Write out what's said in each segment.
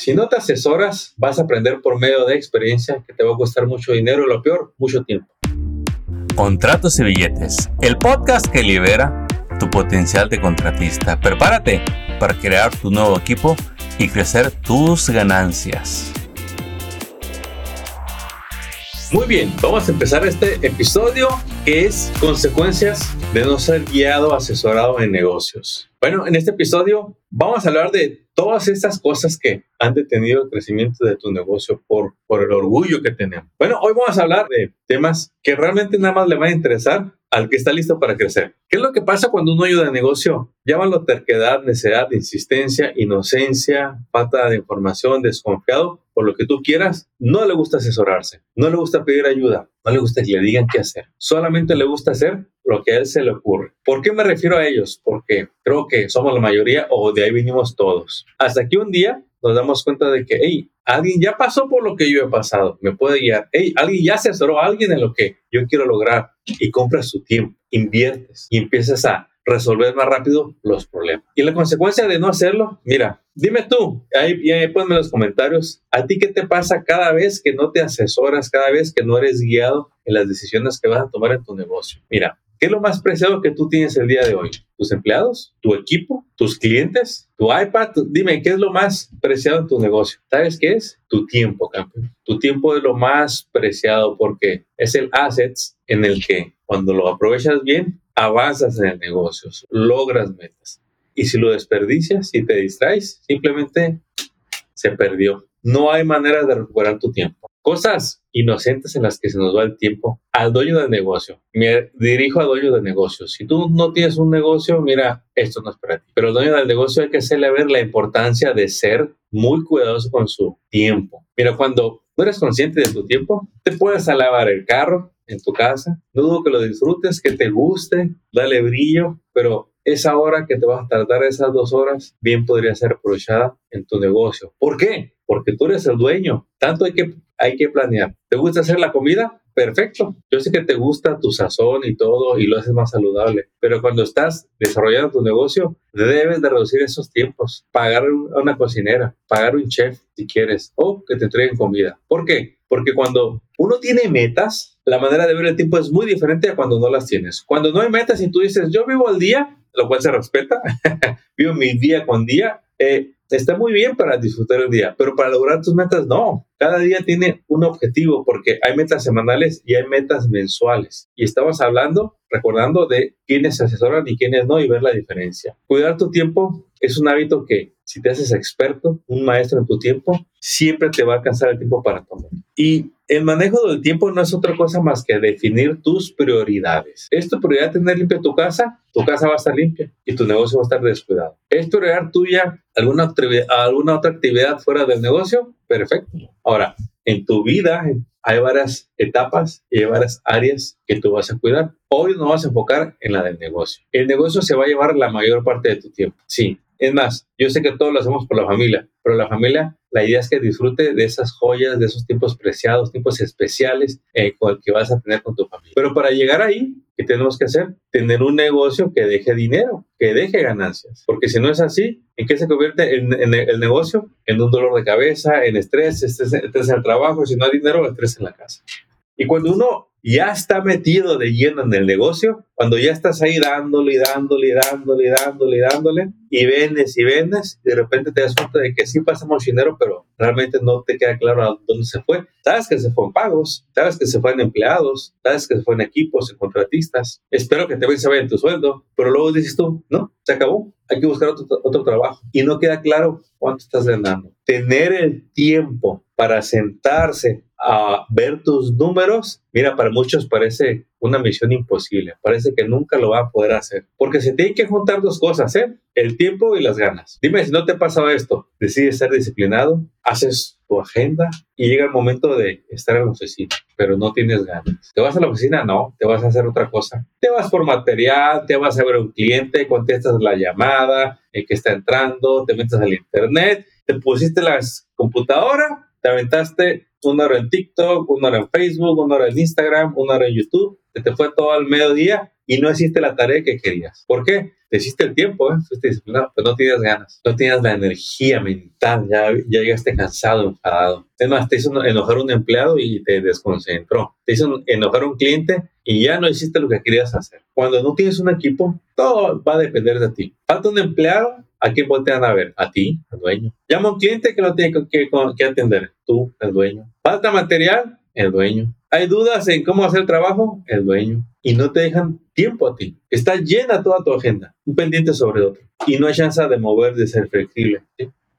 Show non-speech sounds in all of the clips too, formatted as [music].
Si no te asesoras, vas a aprender por medio de experiencia que te va a costar mucho dinero y lo peor, mucho tiempo. Contratos y billetes, el podcast que libera tu potencial de contratista. Prepárate para crear tu nuevo equipo y crecer tus ganancias. Muy bien, vamos a empezar este episodio que es consecuencias de no ser guiado, asesorado en negocios. Bueno, en este episodio vamos a hablar de todas estas cosas que han detenido el crecimiento de tu negocio por, por el orgullo que tenemos. Bueno, hoy vamos a hablar de temas que realmente nada más le van a interesar al que está listo para crecer. ¿Qué es lo que pasa cuando uno ayuda de negocio? Llámalo terquedad, necedad, insistencia, inocencia, falta de información, desconfiado, por lo que tú quieras. No le gusta asesorarse, no le gusta pedir ayuda, no le gusta que le digan qué hacer. Solamente le gusta hacer lo que a él se le ocurre. ¿Por qué me refiero a ellos? Porque creo que somos la mayoría o de ahí vinimos todos. Hasta que un día nos damos cuenta de que, hey, alguien ya pasó por lo que yo he pasado, me puede guiar. Hey, alguien ya asesoró a alguien en lo que yo quiero lograr y compras su tiempo, inviertes y empiezas a resolver más rápido los problemas. Y la consecuencia de no hacerlo, mira, dime tú, ahí, ahí ponme en los comentarios, ¿a ti qué te pasa cada vez que no te asesoras, cada vez que no eres guiado en las decisiones que vas a tomar en tu negocio? Mira, ¿Qué es lo más preciado que tú tienes el día de hoy? ¿Tus empleados? ¿Tu equipo? ¿Tus clientes? ¿Tu iPad? Dime, ¿qué es lo más preciado en tu negocio? ¿Sabes qué es? Tu tiempo, campeón. Tu tiempo es lo más preciado porque es el assets en el que cuando lo aprovechas bien, avanzas en el negocio, logras metas. Y si lo desperdicias, si te distraes, simplemente se perdió. No hay manera de recuperar tu tiempo cosas inocentes en las que se nos va el tiempo al dueño del negocio. Me dirijo al dueño del negocio. Si tú no tienes un negocio, mira, esto no es para ti. Pero al dueño del negocio hay que hacerle ver la importancia de ser muy cuidadoso con su tiempo. Mira, cuando no eres consciente de tu tiempo, te puedes alabar el carro en tu casa. No dudo que lo disfrutes, que te guste, dale brillo, pero esa hora que te vas a tardar, esas dos horas, bien podría ser aprovechada en tu negocio. ¿Por qué? Porque tú eres el dueño. Tanto hay que hay que planear. ¿Te gusta hacer la comida? Perfecto. Yo sé que te gusta tu sazón y todo y lo haces más saludable, pero cuando estás desarrollando tu negocio, debes de reducir esos tiempos. Pagar a una cocinera, pagar un chef si quieres, o que te entreguen comida. ¿Por qué? Porque cuando uno tiene metas, la manera de ver el tiempo es muy diferente a cuando no las tienes. Cuando no hay metas y tú dices, yo vivo al día, lo cual se respeta, [laughs] vivo mi día con día, eh, está muy bien para disfrutar el día, pero para lograr tus metas no. Cada día tiene un objetivo porque hay metas semanales y hay metas mensuales. Y estamos hablando, recordando de quiénes se asesoran y quiénes no y ver la diferencia. Cuidar tu tiempo es un hábito que si te haces experto, un maestro en tu tiempo, siempre te va a alcanzar el tiempo para tomar. Y el manejo del tiempo no es otra cosa más que definir tus prioridades. ¿Es tu prioridad tener limpia tu casa? Tu casa va a estar limpia y tu negocio va a estar descuidado. ¿Es prioridad tuya alguna, alguna otra actividad fuera del negocio? Perfecto. Ahora, en tu vida hay varias etapas y hay varias áreas que tú vas a cuidar. Hoy nos vamos a enfocar en la del negocio. El negocio se va a llevar la mayor parte de tu tiempo. Sí, es más, yo sé que todos lo hacemos por la familia, pero la familia, la idea es que disfrute de esas joyas, de esos tiempos preciados, tiempos especiales eh, con que vas a tener con tu familia. Pero para llegar ahí, ¿qué tenemos que hacer? Tener un negocio que deje dinero, que deje ganancias. Porque si no es así, ¿en qué se convierte el, el negocio? En un dolor de cabeza, en estrés, estrés, estrés en el trabajo, si no hay dinero, estrés en la casa. Y cuando uno ya está metido de lleno en el negocio, cuando ya estás ahí dándole y dándole y dándole y dándole y dándole y vendes y vendes, de repente te das cuenta de que sí pasamos dinero, pero realmente no te queda claro a dónde se fue. Sabes que se fue pagos, sabes que se fue en empleados, sabes que se fue en equipos, en contratistas. Espero que te se vaya en tu sueldo, pero luego dices tú, no, se acabó, hay que buscar otro, otro trabajo y no queda claro cuánto estás ganando. Tener el tiempo para sentarse a ver tus números, mira, para muchos parece una misión imposible, parece que nunca lo va a poder hacer, porque se tienen que juntar dos cosas, ¿eh? El tiempo y las ganas. Dime si no te pasa esto, decides ser disciplinado, haces tu agenda y llega el momento de estar en la oficina, pero no tienes ganas. ¿Te vas a la oficina? No, te vas a hacer otra cosa. Te vas por material, te vas a ver a un cliente, contestas la llamada, el que está entrando, te metes al internet, te pusiste la computadora te aventaste una hora en TikTok, una hora en Facebook, una hora en Instagram, una hora en YouTube, te, te fue todo al mediodía y no hiciste la tarea que querías. ¿Por qué? Te hiciste el tiempo, ¿eh? fuiste disciplinado, pero no tienes ganas, no tienes la energía mental, ya, ya llegaste cansado, enfadado. Es más, te hizo enojar un empleado y te desconcentró. Te hizo enojar un cliente y ya no hiciste lo que querías hacer. Cuando no tienes un equipo, todo va a depender de ti. Falta un empleado, ¿a quién voltean a ver? A ti, al dueño. Llama a un cliente que lo tiene que, atender, tú, el dueño. Falta material, el dueño. Hay dudas en cómo hacer el trabajo, el dueño. Y no te dejan tiempo a ti. Está llena toda tu agenda, un pendiente sobre otro. Y no hay chance de mover, de ser flexible.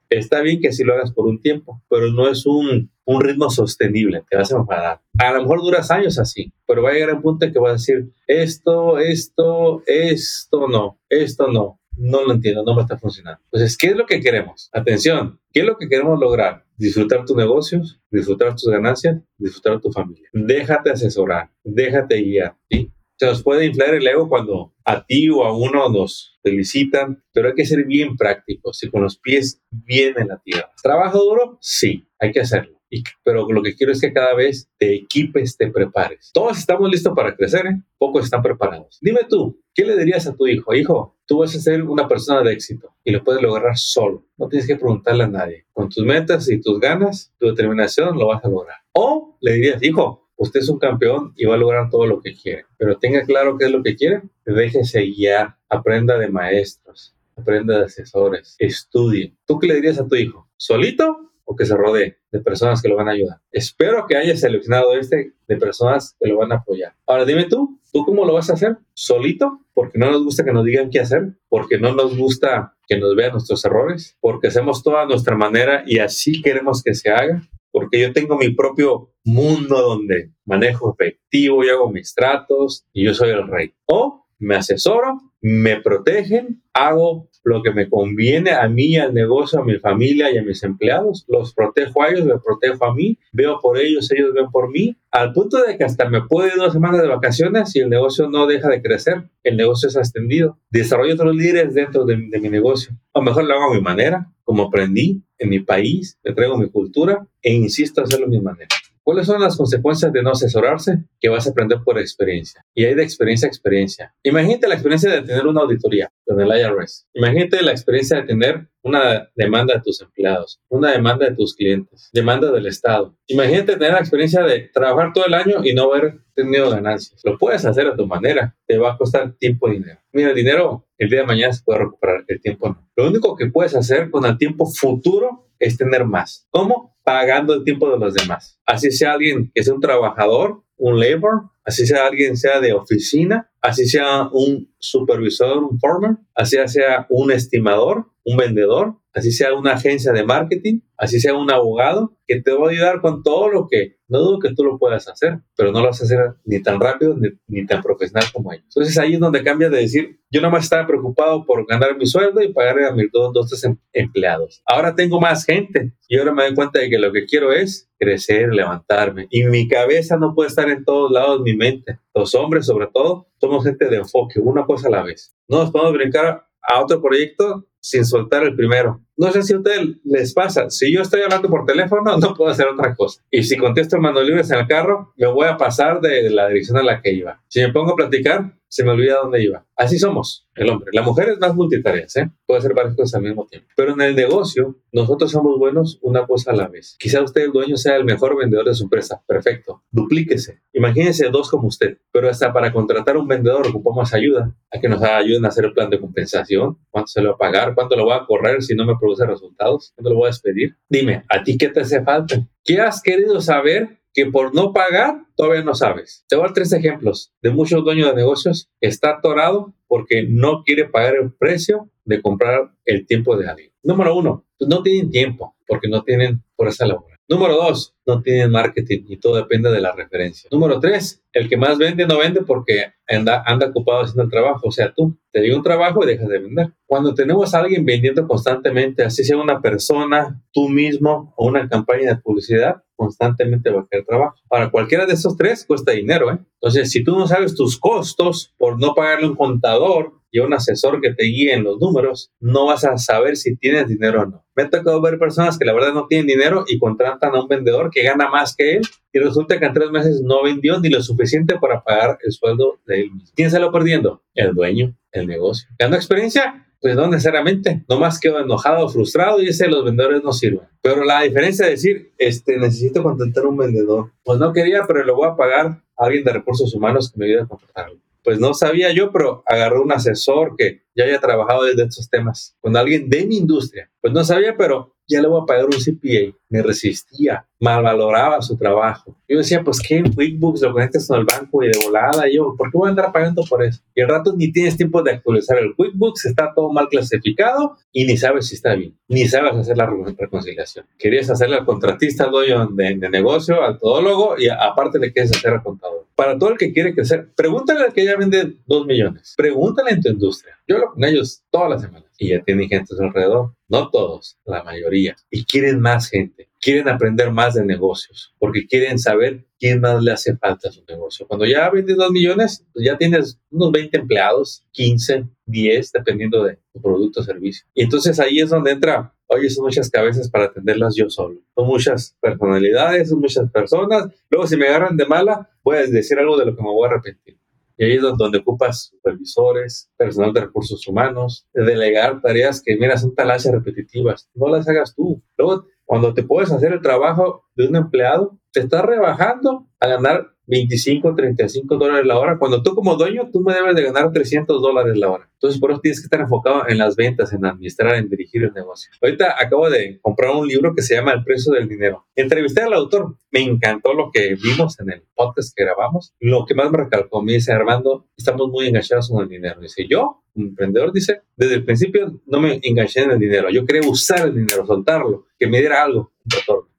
Está bien que así lo hagas por un tiempo, pero no es un, un ritmo sostenible, te vas a enfadar. A lo mejor duras años así, pero va a llegar un punto en que vas a decir, esto, esto, esto no, esto no, no lo entiendo, no me está funcionando. Entonces, ¿qué es lo que queremos? Atención, ¿qué es lo que queremos lograr? Disfrutar tus negocios, disfrutar tus ganancias, disfrutar tu familia. Déjate asesorar, déjate guiar, ¿sí? Se nos puede inflar el ego cuando a ti o a uno nos felicitan, pero hay que ser bien prácticos y con los pies bien en la tierra. ¿Trabajo duro? Sí, hay que hacerlo. Pero lo que quiero es que cada vez te equipes, te prepares. Todos estamos listos para crecer, ¿eh? pocos están preparados. Dime tú, ¿qué le dirías a tu hijo? Hijo, tú vas a ser una persona de éxito y lo puedes lograr solo. No tienes que preguntarle a nadie. Con tus metas y tus ganas, tu determinación, lo vas a lograr. O le dirías, hijo, usted es un campeón y va a lograr todo lo que quiere. Pero tenga claro qué es lo que quiere, déjese guiar, aprenda de maestros, aprenda de asesores, estudie. ¿Tú qué le dirías a tu hijo? ¿Solito o que se rodee de personas que lo van a ayudar? Espero que haya seleccionado este de personas que lo van a apoyar. Ahora dime tú, ¿tú cómo lo vas a hacer? ¿Solito? Porque no nos gusta que nos digan qué hacer, porque no nos gusta que nos vean nuestros errores, porque hacemos toda nuestra manera y así queremos que se haga, porque yo tengo mi propio mundo donde manejo efectivo y hago mis tratos y yo soy el rey. O me asesoro, me protegen, hago lo que me conviene a mí, al negocio, a mi familia y a mis empleados. Los protejo a ellos, me protejo a mí, veo por ellos, ellos ven por mí, al punto de que hasta me puedo ir dos semanas de vacaciones y el negocio no deja de crecer, el negocio es extendido. Desarrollo otros líderes dentro de, mi negocio. O mejor lo hago a mi manera, como aprendí en mi país, le traigo mi cultura e insisto en hacerlo a mi manera. ¿Cuáles son las consecuencias de no asesorarse? Que vas a aprender por experiencia. Y hay de experiencia a experiencia. Imagínate la experiencia de tener una auditoría con el IRS. Imagínate la experiencia de tener una demanda de tus empleados, una demanda de tus clientes, demanda del Estado. Imagínate tener la experiencia de trabajar todo el año y no haber tenido ganancias. Lo puedes hacer a tu manera. Te va a costar tiempo y dinero. Mira, el dinero el día de mañana se puede recuperar, el tiempo no. Lo único que puedes hacer con el tiempo futuro es tener más. ¿Cómo? Pagando el tiempo de los demás. Así sea alguien que sea un trabajador, un labor, así sea alguien sea de oficina, así sea un supervisor, un former, así sea un estimador, un vendedor, así sea una agencia de marketing, así sea un abogado, que te va a ayudar con todo lo que no dudo que tú lo puedas hacer, pero no lo vas a hacer ni tan rápido ni, tan profesional como ellos. Entonces ahí es donde cambia de decir, yo nada más estaba preocupado por ganar mi sueldo y pagarle a mis dos, dos, tres em, empleados. Ahora tengo más gente y ahora me doy cuenta de que lo que quiero es crecer, levantarme. Y mi cabeza no puede estar en todos lados, mi mente. Los hombres, sobre todo, somos gente de enfoque, una cosa a la vez. No nos podemos brincar a otro proyecto sin soltar el primero. No sé si a ustedes les pasa, si yo estoy hablando por teléfono, no puedo hacer otra cosa. Y si contesto manos libres en el carro, me voy a pasar de la dirección a la que iba. Si me pongo a platicar, se me olvida dónde iba. Así somos, el hombre. La mujer es más multitareas, ¿eh? puede hacer varias cosas al mismo tiempo. Pero en el negocio, nosotros somos buenos una cosa a la vez. Quizá usted, el dueño, sea el mejor vendedor de su empresa. Perfecto. Duplíquese. Imagínense dos como usted. Pero hasta para contratar un vendedor ocupamos ayuda. A que nos ayuden a hacer el plan de compensación. ¿Cuánto se le va a pagar? ¿Cuánto lo va a correr si no me produce resultados? ¿Cuánto lo voy a despedir? Dime, ¿a ti qué te hace falta? ¿Qué has querido saber que por no pagar todavía no sabes. Te voy a dar tres ejemplos de muchos dueños de negocios que está atorado porque no quiere pagar el precio de comprar el tiempo de alguien. Número uno, no tienen tiempo porque no tienen por esa labor. Número dos, no tienen marketing y todo depende de la referencia. Número tres, el que más vende no vende porque anda, anda ocupado haciendo el trabajo. O sea, tú te llega un trabajo y dejas de vender. Cuando tenemos a alguien vendiendo constantemente, así sea una persona, tú mismo o una campaña de publicidad, constantemente a querer trabajo. Para cualquiera de esos tres cuesta dinero, ¿eh? Entonces, si tú no sabes tus costos por no pagarle un contador y un asesor que te guíe en los números, no vas a saber si tienes dinero o no. Me ha tocado ver personas que la verdad no tienen dinero y contratan a un vendedor que gana más que él y resulta que en tres meses no vendió ni lo suficiente para pagar el sueldo de él mismo. ¿Quién se lo perdiendo? El dueño, el negocio. ¿Ganó experiencia? Pues no necesariamente, nomás quedo enojado, frustrado y ese los vendedores no sirven. Pero la diferencia de decir, este, necesito contratar un vendedor, pues no quería, pero lo voy a pagar a alguien de recursos humanos que me ayude a contratarlo. Pues no sabía yo, pero agarré un asesor que ya haya trabajado desde estos temas, con alguien de mi industria. Pues no sabía, pero ya le voy a pagar un CPA. Me resistía, malvaloraba su trabajo. Yo decía, pues en QuickBooks lo conectas con el banco y de volada. yo, ¿por qué voy a andar pagando por eso? Y al rato ni tienes tiempo de actualizar el QuickBooks, está todo mal clasificado y ni sabes si está bien, ni sabes hacer la reconciliación. Querías hacerle al contratista, al dueño de, negocio, al todólogo y aparte le quieres hacer al contador. Para todo el que quiere crecer, pregúntale al que ya vende dos millones. Pregúntale en tu industria. Yo hablo con ellos todas las semanas y ya tienen gente a su alrededor. No todos, la mayoría. Y quieren más gente. Quieren aprender más de negocios porque quieren saber quién más le hace falta a su negocio. Cuando ya vendes dos millones, ya tienes unos 20 empleados, 15, 10, dependiendo de tu producto o servicio. Y entonces ahí es donde entra, oye, son muchas cabezas para atenderlas yo solo. Son muchas personalidades, son muchas personas. Luego, si me agarran de mala, voy a decir algo de lo que me voy a arrepentir. Y ahí es donde ocupas supervisores, personal de recursos humanos, de delegar tareas que, mira, son talaches repetitivas. No las hagas tú. Luego, cuando te puedes hacer el trabajo de un empleado, te estás rebajando a ganar 25, 35 dólares la hora, cuando tú como dueño, tú me debes de ganar 300 dólares la hora. Entonces, por eso tienes que estar enfocado en las ventas, en administrar, en dirigir el negocio. Ahorita acabo de comprar un libro que se llama El precio del dinero. Entrevisté al autor, me encantó lo que vimos en el podcast que grabamos. Lo que más me recalcó, me dice Armando, estamos muy enganchados con el dinero. Dice, yo, un emprendedor, dice, desde el principio no me enganché en el dinero, yo quería usar el dinero, soltarlo, que me diera algo,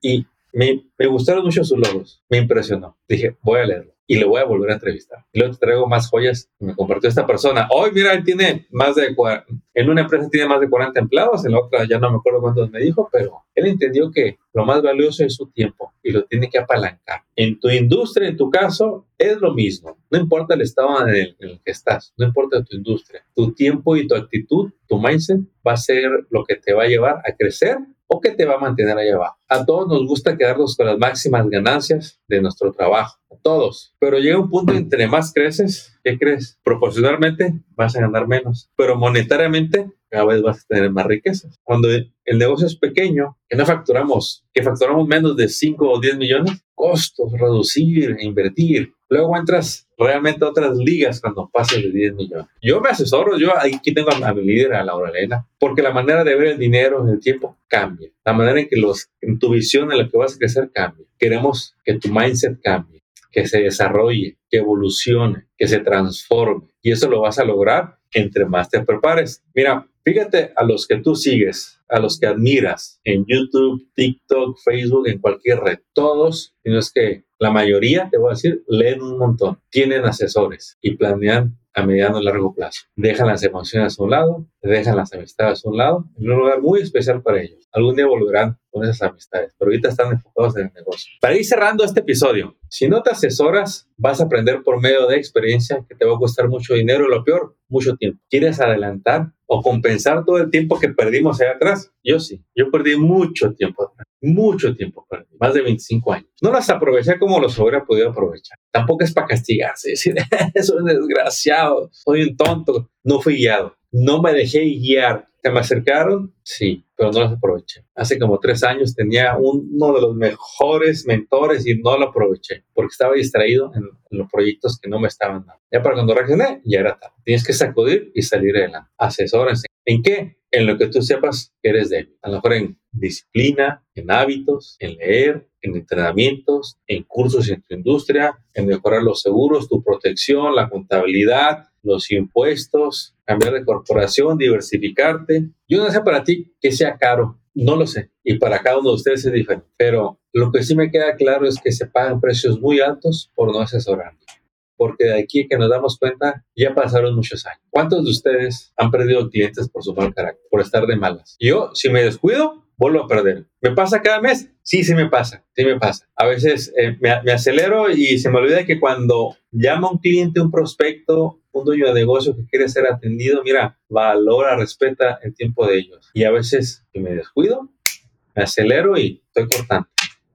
Y me, me, gustaron mucho sus logos, me impresionó. Dije, voy a leerlo y le voy a volver a entrevistar. Y luego te traigo más joyas que me compartió esta persona. Hoy, mira, él tiene más de, en una empresa tiene más de 40 empleados, en la otra ya no me acuerdo cuántos me dijo, pero él entendió que lo más valioso es su tiempo y lo tiene que apalancar. En tu industria, en tu caso, es lo mismo. No importa el estado en el, en el que estás, no importa tu industria. Tu tiempo y tu actitud, tu mindset va a ser lo que te va a llevar a crecer o que te va a mantener allá abajo. A todos nos gusta quedarnos con las máximas ganancias de nuestro trabajo, a todos. Pero llega un punto entre más creces, ¿qué crees? Proporcionalmente vas a ganar menos, pero monetariamente cada vez vas a tener más riquezas. Cuando el negocio es pequeño, que no facturamos, que facturamos menos de 5 o 10 millones, costos, reducir, invertir. Luego entras realmente a otras ligas cuando pases de 10 millones. Yo me asesoro, yo aquí tengo a mi líder, a Laura Elena, porque la manera de ver el dinero, el tiempo, cambia. La manera en que los, en tu visión en la que vas a crecer cambia. Queremos que tu mindset cambie, que se desarrolle, que evolucione, que se transforme. Y eso lo vas a lograr entre más te prepares. Mira, fíjate a los que tú sigues, a los que admiras en YouTube, TikTok, Facebook, en cualquier red. Todos, y no es que la mayoría, te voy a decir, leen un montón, tienen asesores y planean a mediano y largo plazo. Dejan las emociones a un lado, dejan las amistades a un lado, en un lugar muy especial para ellos. Algún día volverán con esas amistades, pero ahorita están enfocados en el negocio. Para ir cerrando este episodio, si no te asesoras, vas a aprender por medio de experiencia que te va a costar mucho dinero y lo peor, mucho tiempo. ¿Quieres adelantar o compensar todo el tiempo que perdimos allá atrás? Yo sí, yo perdí mucho tiempo atrás, mucho tiempo perdí, más de 25 años. No las aproveché como los hubiera podido aprovechar. Tampoco es para castigarse, [laughs] decir, soy desgraciado, soy un tonto. No fui guiado, no me dejé guiar ¿Que me acercaron? Sí, pero no los aproveché. Hace como tres años tenía uno de los mejores mentores y no lo aproveché porque estaba distraído en, los proyectos que no me estaban dando. Ya para cuando reaccioné, ya era tarde. Tienes que sacudir y salir adelante. Asesórense. ¿En qué? En lo que tú sepas que eres débil. A lo mejor en disciplina, en hábitos, en leer, en entrenamientos, en cursos en tu industria, en mejorar los seguros, tu protección, la contabilidad, los impuestos, cambiar de corporación, diversificarte. Yo no sé para ti que sea caro, no lo sé. Y para cada uno de ustedes es diferente. Pero lo que sí me queda claro es que se pagan precios muy altos por no asesorar. Porque de aquí que nos damos cuenta, ya pasaron muchos años. ¿Cuántos de ustedes han perdido clientes por su mal carácter, por estar de malas? Yo, si me descuido, vuelvo a perder. Me pasa cada mes, Sí, sí me pasa, sí me pasa. A veces eh, me, acelero y se me olvida que cuando llama un cliente, un prospecto, un dueño de negocio que quiere ser atendido, mira, valora, respeta el tiempo de ellos. Y a veces me descuido, me acelero y estoy cortando.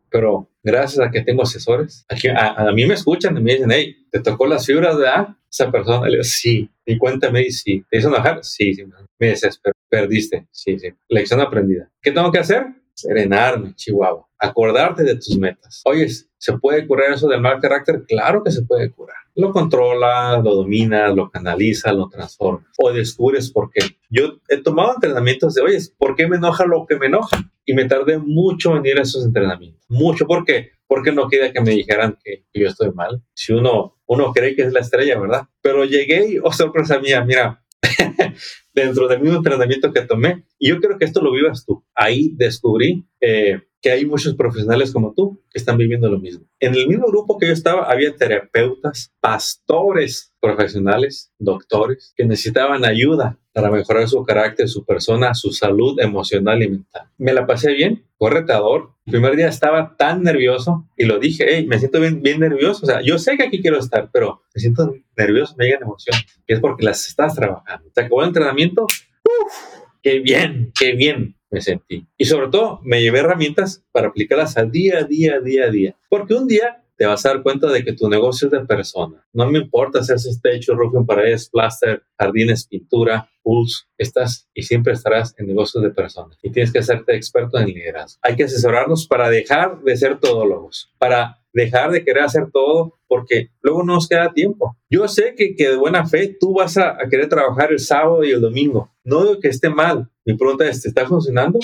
Pero gracias a que tengo asesores, a, mí me escuchan y me dicen, hey, ¿te tocó las fibras de A? Esa persona le digo, sí. Y cuéntame, y sí. ¿Te hizo enojar? Sí, sí. Me desespero. Perdiste. Sí, sí. Lección aprendida. ¿Qué tengo que hacer? Serenarme, Chihuahua. Acordarte de tus metas. Oyes, ¿se puede curar eso del mal carácter? Claro que se puede curar. Lo controlas, lo dominas, lo canalizas, lo transformas. O descubres por qué. Yo he tomado entrenamientos de, oye, ¿por qué me enoja lo que me enoja? Y me tardé mucho en ir a esos entrenamientos. Mucho. ¿Por qué? Porque no quería que me dijeran que yo estoy mal. Si uno, uno cree que es la estrella, ¿verdad? Pero llegué y, oh sorpresa mía, mira, [laughs] dentro del mismo entrenamiento que tomé. Y yo creo que esto lo vivas tú. Ahí descubrí eh, que hay muchos profesionales como tú que están viviendo lo mismo. En el mismo grupo que yo estaba había terapeutas, pastores profesionales, doctores, que necesitaban ayuda para mejorar su carácter, su persona, su salud emocional y mental. Me la pasé bien, fue retador. El primer día estaba tan nervioso y lo dije, hey, me siento bien, bien nervioso. O sea, yo sé que aquí quiero estar, pero me siento nervioso, me llegan emociones. Y es porque las estás trabajando. Se acabó el entrenamiento. Uf, qué bien, qué bien me sentí. Y sobre todo, me llevé herramientas para aplicarlas a día, día, día, a día. Porque un día te vas a dar cuenta de que tu negocio es de persona. No me importa si haces techo, roofing, paredes, plaster, jardines, pintura, pools, estás y siempre estarás en negocios de personas y tienes que hacerte experto en liderazgo. Hay que asesorarnos para dejar de ser todólogos, para dejar de querer hacer todo porque luego no nos queda tiempo. Yo sé que, que de buena fe tú vas a, querer trabajar el sábado y el domingo. No digo que esté mal. Mi pregunta es, ¿te está funcionando?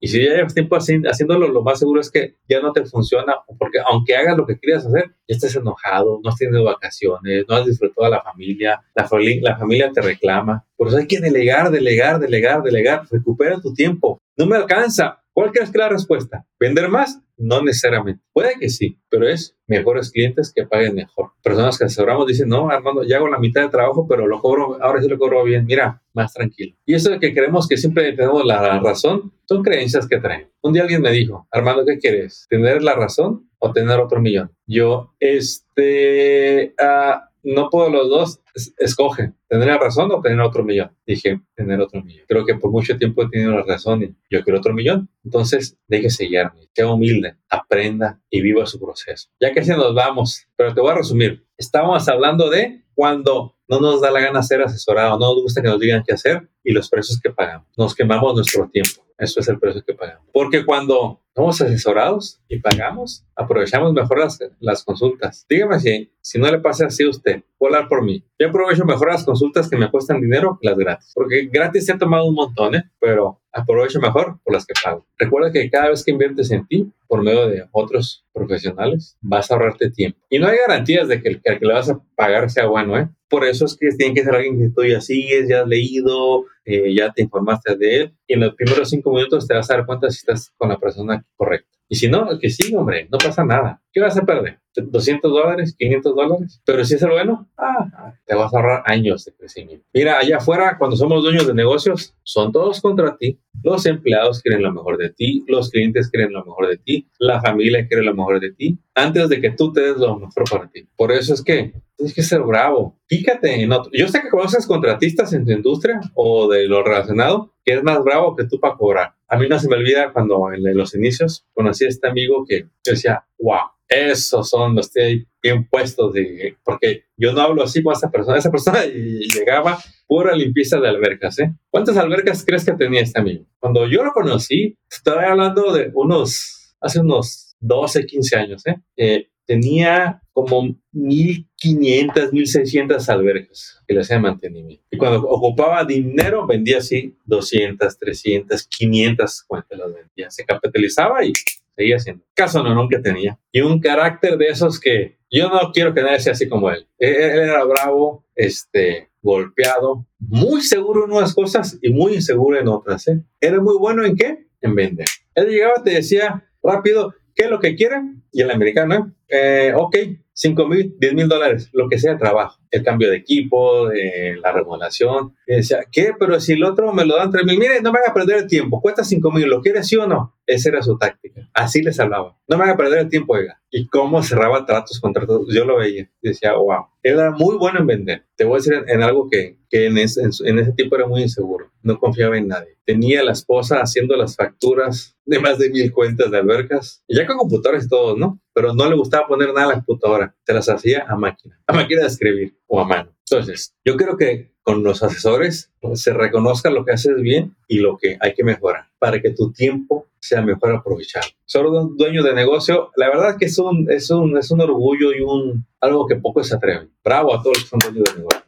Y si ya llevas tiempo haciéndolo, lo más seguro es que ya no te funciona, porque aunque hagas lo que quieras hacer, ya estás enojado, no has tenido vacaciones, no has disfrutado a la familia, la, la familia te reclama. Por eso hay que delegar, delegar, delegar, delegar. Recupera tu tiempo. No me alcanza. ¿Cuál crees que es la respuesta? ¿Vender más? No necesariamente. Puede que sí, pero es mejores clientes que paguen mejor. Personas que asesoramos dicen, no, Armando, ya hago la mitad del trabajo, pero lo cobro, ahora sí lo cobro bien. Mira, más tranquilo. Y eso de que creemos que siempre tenemos la razón, son creencias que traen. Un día alguien me dijo, Armando, ¿qué quieres? ¿Tener la razón o tener otro millón? Yo, este, uh, no puedo los dos, escoge, tener la razón o tener otro millón. Dije, tener otro millón. Creo que por mucho tiempo he tenido la razón y yo quiero otro millón. Entonces, déjese guiarme, sea humilde, aprenda y viva su proceso. Ya que se nos vamos, pero te voy a resumir. Estábamos hablando de cuando no nos da la gana ser asesorado, no nos gusta que nos digan qué hacer y los precios que pagamos. Nos quemamos nuestro tiempo. Eso es el precio que pagamos. Porque cuando somos asesorados y pagamos, aprovechamos mejor las, las consultas. Dígame si, si no le pasa así a usted, volar por mí. Yo aprovecho mejor las consultas que me cuestan dinero que las gratis. Porque gratis se ha tomado un montón, ¿eh? pero aprovecho mejor por las que pago. Recuerda que cada vez que inviertes en ti, por medio de otros profesionales, vas a ahorrarte tiempo. Y no hay garantías de que el que le vas a pagar sea bueno, ¿eh? Por eso es que tiene que ser alguien que tú ya sigues, ya has leído, eh, ya te informaste de él. Y en los primeros cinco minutos te vas a dar cuenta si estás con la persona correcta. Y si no, que sí, hombre, no pasa nada. ¿Qué vas a perder? ¿200 dólares? ¿500 dólares? Pero si es el bueno, ah, te vas a ahorrar años de crecimiento. Mira, allá afuera, cuando somos dueños de negocios, son todos contra ti. Los empleados quieren lo mejor de ti, los clientes quieren lo mejor de ti, la familia quiere lo mejor de ti, antes de que tú te des lo mejor para ti. Por eso es que tienes que ser bravo. Fíjate en otro. Yo sé que conoces contratistas en tu industria o de lo relacionado, que es más bravo que tú para cobrar. A mí no se me olvida cuando en los inicios conocí a este amigo que decía, wow, esos son los que bien puestos, de, porque yo no hablo así con esa persona. Esa persona llegaba pura limpieza de albercas. ¿eh? ¿Cuántas albercas crees que tenía este amigo? Cuando yo lo conocí, estaba hablando de unos, hace unos 12, 15 años. ¿eh? eh tenía como 1500, 1600 albercas que le hacía mantenimiento. Y cuando ocupaba dinero, vendía así 200, 300, 500 cuentas las vendía. Se capitalizaba y seguía haciendo. Caso no, que tenía. Y un carácter de esos que yo no quiero que nadie sea así como él. Él, era bravo, este, golpeado, muy seguro en unas cosas y muy inseguro en otras. ¿eh? Era muy bueno en qué? En vender. Él llegaba, te decía rápido, ¿qué es lo que quieren? Y el americano, eh, ok, 5 mil, 10 mil dólares, lo que sea trabajo, el cambio de equipo, de la remodelación. Decía, ¿qué? Pero si el otro me lo dan 3 mil, mire, no me haga perder el tiempo, cuesta 5 mil, ¿lo quieres sí o no? Esa era su táctica. Así les hablaba. No me haga perder el tiempo, oiga. Y cómo cerraba tratos, contratos, yo lo veía. Decía, wow, era muy bueno en vender. Te voy a decir en, algo que, que en, ese, en, ese tiempo era muy inseguro. No confiaba en nadie. Tenía a la esposa haciendo las facturas de más de mil cuentas de albercas. Y ya con computadores y todo, ¿no? Pero no le gustaba poner nada a la computadora. Se las hacía a máquina. A máquina de escribir o a mano. Entonces, yo creo que con los asesores se reconozca lo que haces bien y lo que hay que mejorar para que tu tiempo sea mejor aprovechado. Solo un dueño de negocio, la verdad que es un, es un, es un orgullo y un, algo que pocos se atreven. Bravo a todos los que son dueños de negocio.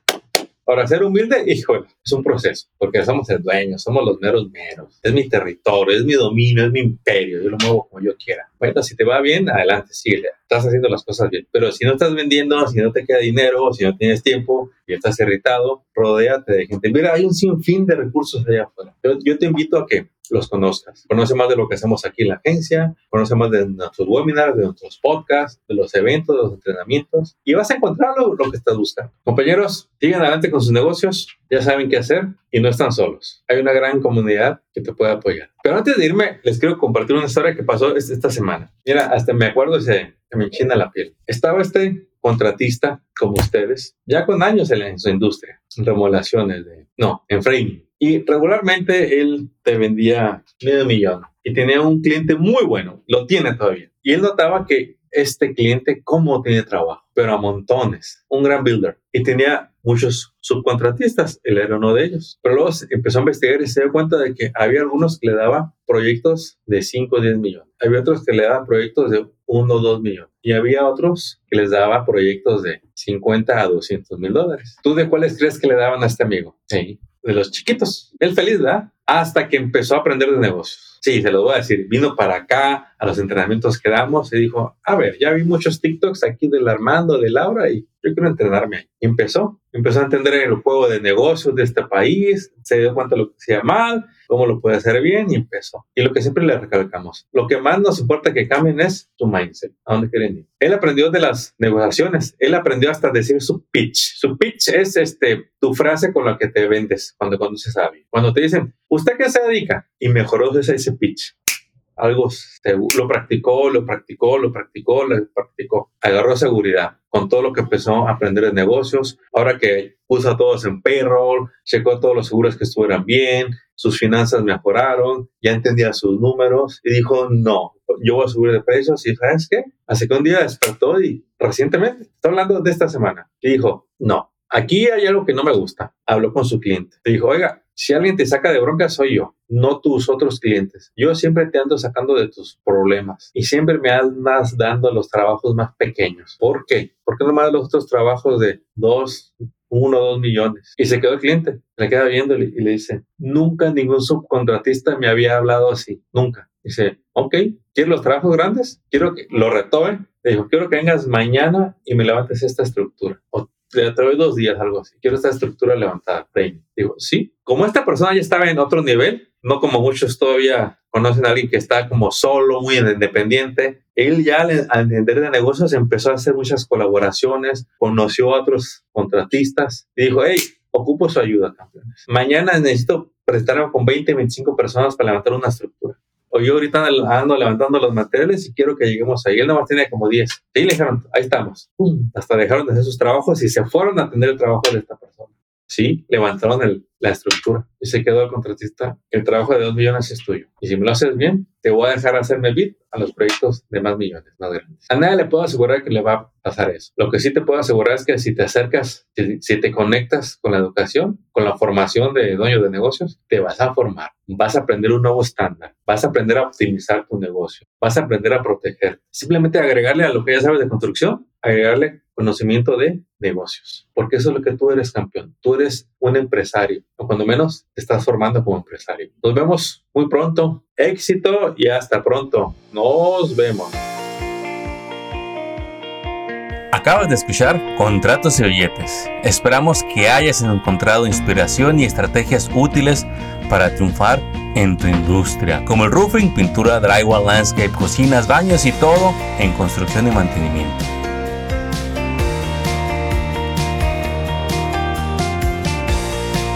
Ahora, ser humilde, híjole, es un proceso, porque somos el dueño, somos los meros meros. Es mi territorio, es mi dominio, es mi imperio, yo lo muevo como yo quiera. Bueno, si te va bien, adelante, sigue. Estás haciendo las cosas bien. Pero si no estás vendiendo, si no te queda dinero, si no tienes tiempo y estás irritado, rodéate de gente. Mira, hay un sinfín de recursos allá afuera. yo te invito a que los conozcas. Conoce más de lo que hacemos aquí en la agencia, conoce más de nuestros webinars, de nuestros podcasts, de los eventos, de los entrenamientos y vas a encontrar lo, que estás buscando. Compañeros, sigan adelante con sus negocios, ya saben qué hacer y no están solos. Hay una gran comunidad que te puede apoyar. Pero antes de irme, les quiero compartir una historia que pasó esta semana. Mira, hasta me acuerdo ese que me enchina la piel. Estaba este contratista como ustedes, ya con años en, en su industria, en remodelaciones, de, no, en framing y regularmente él te vendía medio millón y tenía un cliente muy bueno, lo tiene todavía. Y él notaba que este cliente, cómo tiene trabajo, pero a montones, un gran builder. Y tenía muchos subcontratistas, él era uno de ellos. Pero luego empezó a investigar y se dio cuenta de que había algunos que le daban proyectos de 5 o 10 millones. Había otros que le daban proyectos de 1 o 2 millones. Y había otros que les daba proyectos de 50 a 200 mil dólares. ¿Tú de cuáles crees que le daban a este amigo? Sí de los chiquitos. Él feliz, ¿verdad? Hasta que empezó a aprender de negocios. Sí, se lo voy a decir. Vino para acá a los entrenamientos que damos y dijo, a ver, ya vi muchos TikToks aquí del Armando, de Laura y yo quiero entrenarme ahí. Y empezó, empezó a entender el juego de negocios de este país, se dio cuenta de lo que hacía mal, cómo lo puede hacer bien y empezó. Y lo que siempre le recalcamos, lo que más nos importa que cambien es tu mindset, a dónde quieren ir. Él aprendió de las negociaciones, él aprendió hasta decir su pitch. Su pitch es este, tu frase con la que te vendes cuando conduces a alguien. Cuando te dicen, ¿usted qué se dedica? Y mejoró ese pitch algo lo practicó, lo practicó, lo practicó, lo practicó. Agarró seguridad con todo lo que empezó a aprender de negocios. Ahora que puso a todos en payroll, checó todos los seguros que estuvieran bien, sus finanzas mejoraron, ya entendía sus números y dijo, no, yo voy a subir de precios y ¿sabes qué? Hace que un día despertó y recientemente, está hablando de esta semana, y dijo, no, aquí hay algo que no me gusta. Habló con su cliente. Dijo, oiga, si alguien te saca de bronca, soy yo, no tus otros clientes. Yo siempre te ando sacando de tus problemas y siempre me andas dando los trabajos más pequeños. ¿Por qué? Porque no me das los otros trabajos de dos, uno, dos millones. Y se quedó el cliente, le queda viendo y le dice, nunca ningún subcontratista me había hablado así, nunca. Dice, ok, ¿quieres los trabajos grandes? Quiero que lo retome. Le dijo, quiero que vengas mañana y me levantes esta estructura. Te doy dos días, algo así. Quiero esta estructura levantada, Digo, sí. Como esta persona ya estaba en otro nivel, no como muchos todavía conocen a alguien que está como solo, muy independiente. Él ya al entender de negocios empezó a hacer muchas colaboraciones, conoció a otros contratistas y dijo, hey, ocupo su ayuda, campeones. Mañana necesito prestarme con 20, 25 personas para levantar una estructura o yo ahorita ando levantando los materiales y quiero que lleguemos ahí. Él nomás tenía como 10. Y le dijeron, ahí estamos. Hasta dejaron de hacer sus trabajos y se fueron a atender el trabajo de esta persona. Sí, levantaron la estructura y se quedó el contratista. El trabajo de dos millones es tuyo. Y si me lo haces bien, te voy a dejar hacerme bid a los proyectos de más millones, más grandes. A nadie le puedo asegurar que le va a pasar eso. Lo que sí te puedo asegurar es que si te acercas, si, te conectas con la educación, con la formación de dueño de negocios, te vas a formar, vas a aprender un nuevo estándar, vas a aprender a optimizar tu negocio, vas a aprender a proteger. Simplemente agregarle a lo que ya sabes de construcción, agregarle conocimiento de negocios, porque eso es lo que tú eres campeón. Tú eres un empresario, o cuando menos te estás formando como empresario. Nos vemos muy pronto. Éxito y hasta pronto. Nos vemos. Acabas de escuchar Contratos y Billetes. Esperamos que hayas encontrado inspiración y estrategias útiles para triunfar en tu industria, como el roofing, pintura, drywall, landscape, cocinas, baños y todo en construcción y mantenimiento.